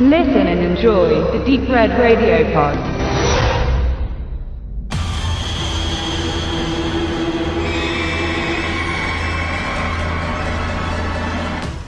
Listen and enjoy the Deep Red Radio Pod.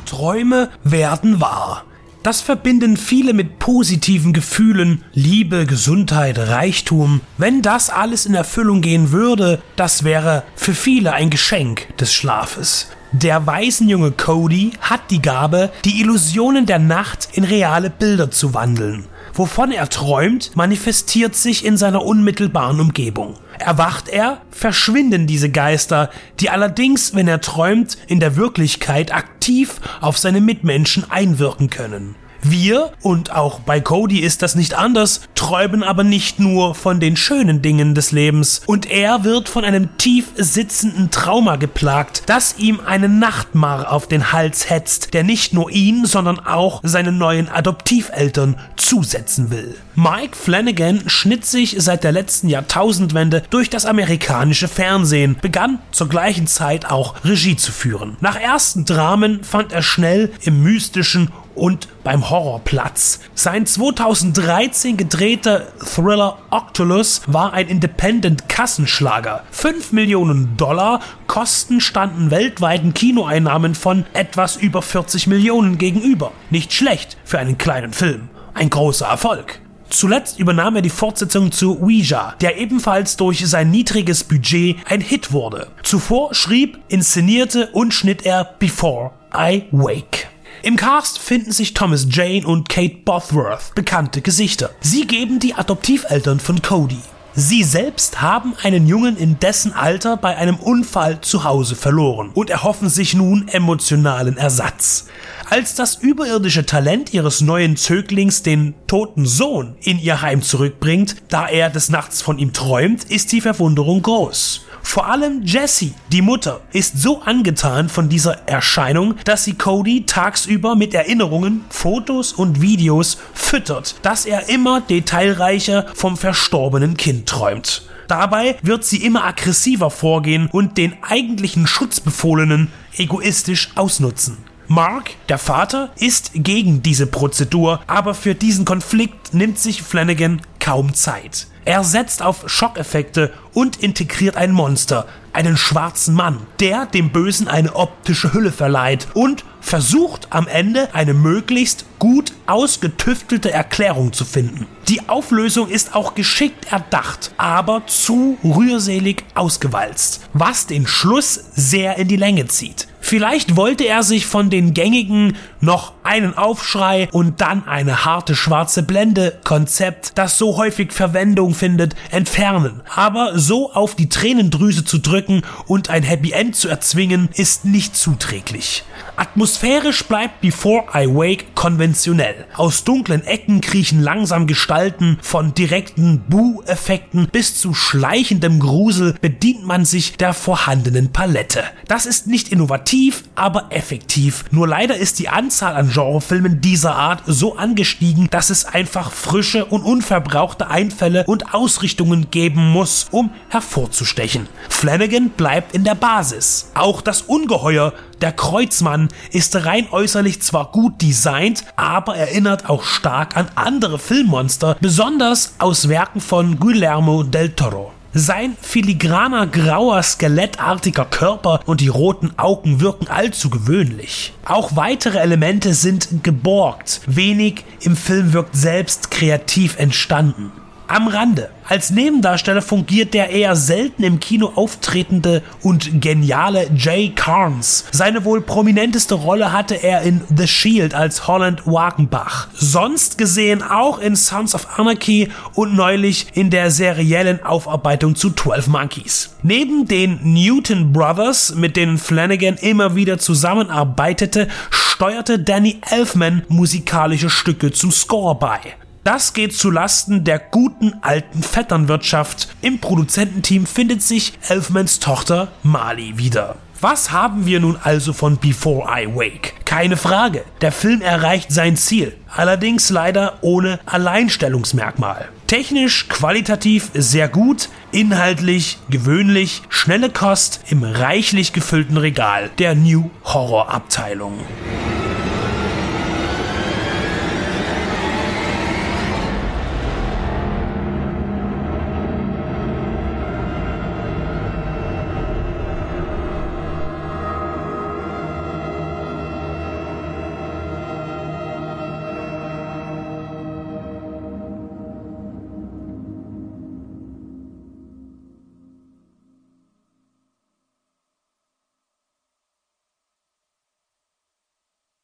Träume werden wahr. Das verbinden viele mit positiven Gefühlen, Liebe, Gesundheit, Reichtum. Wenn das alles in Erfüllung gehen würde, das wäre für viele ein Geschenk des Schlafes. Der Waisenjunge Cody hat die Gabe, die Illusionen der Nacht in reale Bilder zu wandeln. Wovon er träumt, manifestiert sich in seiner unmittelbaren Umgebung. Erwacht er, verschwinden diese Geister, die allerdings, wenn er träumt, in der Wirklichkeit aktiv auf seine Mitmenschen einwirken können. Wir, und auch bei Cody ist das nicht anders, träumen aber nicht nur von den schönen Dingen des Lebens, und er wird von einem tief sitzenden Trauma geplagt, das ihm einen Nachtmar auf den Hals hetzt, der nicht nur ihn, sondern auch seinen neuen Adoptiveltern zusetzen will. Mike Flanagan schnitt sich seit der letzten Jahrtausendwende durch das amerikanische Fernsehen, begann zur gleichen Zeit auch Regie zu führen. Nach ersten Dramen fand er schnell im mystischen und beim Horror Platz. Sein 2013 gedrehter Thriller Octolus war ein Independent-Kassenschlager. 5 Millionen Dollar Kosten standen weltweiten Kinoeinnahmen von etwas über 40 Millionen gegenüber. Nicht schlecht für einen kleinen Film. Ein großer Erfolg. Zuletzt übernahm er die Fortsetzung zu Ouija, der ebenfalls durch sein niedriges Budget ein Hit wurde. Zuvor schrieb, inszenierte und schnitt er Before I Wake. Im Cast finden sich Thomas Jane und Kate Bothworth, bekannte Gesichter. Sie geben die Adoptiveltern von Cody. Sie selbst haben einen Jungen in dessen Alter bei einem Unfall zu Hause verloren und erhoffen sich nun emotionalen Ersatz. Als das überirdische Talent ihres neuen Zöglings den toten Sohn in ihr Heim zurückbringt, da er des Nachts von ihm träumt, ist die Verwunderung groß. Vor allem Jessie, die Mutter, ist so angetan von dieser Erscheinung, dass sie Cody tagsüber mit Erinnerungen, Fotos und Videos füttert, dass er immer detailreicher vom verstorbenen Kind träumt. Dabei wird sie immer aggressiver vorgehen und den eigentlichen Schutzbefohlenen egoistisch ausnutzen. Mark, der Vater, ist gegen diese Prozedur, aber für diesen Konflikt nimmt sich Flanagan kaum Zeit. Er setzt auf Schockeffekte und integriert ein Monster, einen schwarzen Mann, der dem Bösen eine optische Hülle verleiht und versucht am Ende eine möglichst gut ausgetüftelte Erklärung zu finden. Die Auflösung ist auch geschickt erdacht, aber zu rührselig ausgewalzt, was den Schluss sehr in die Länge zieht. Vielleicht wollte er sich von den gängigen noch einen Aufschrei und dann eine harte schwarze Blende Konzept, das so häufig Verwendung findet, entfernen. Aber so auf die Tränendrüse zu drücken und ein Happy End zu erzwingen, ist nicht zuträglich. Atmosphärisch bleibt Before I Wake konventionell. Aus dunklen Ecken kriechen langsam Gestalten, von direkten Buh-Effekten bis zu schleichendem Grusel bedient man sich der vorhandenen Palette. Das ist nicht innovativ, aber effektiv. Nur leider ist die Anzahl an Genrefilmen dieser Art so angestiegen, dass es einfach frische und unverbrauchte Einfälle und Ausrichtungen geben muss, um hervorzustechen. Flanagan bleibt in der Basis. Auch das Ungeheuer der Kreuzmann ist rein äußerlich zwar gut designt, aber erinnert auch stark an andere Filmmonster, besonders aus Werken von Guillermo del Toro. Sein filigraner grauer skelettartiger Körper und die roten Augen wirken allzu gewöhnlich. Auch weitere Elemente sind geborgt. Wenig im Film wirkt selbst kreativ entstanden. Am Rande. Als Nebendarsteller fungiert der eher selten im Kino auftretende und geniale Jay Carnes. Seine wohl prominenteste Rolle hatte er in The Shield als Holland Wagenbach. Sonst gesehen auch in Sons of Anarchy und neulich in der seriellen Aufarbeitung zu 12 Monkeys. Neben den Newton Brothers, mit denen Flanagan immer wieder zusammenarbeitete, steuerte Danny Elfman musikalische Stücke zum Score bei. Das geht zu Lasten der guten alten Vetternwirtschaft. Im Produzententeam findet sich Elfmans Tochter Mali wieder. Was haben wir nun also von Before I Wake? Keine Frage, der Film erreicht sein Ziel, allerdings leider ohne Alleinstellungsmerkmal. Technisch qualitativ sehr gut, inhaltlich gewöhnlich, schnelle Kost im reichlich gefüllten Regal der New Horror Abteilung.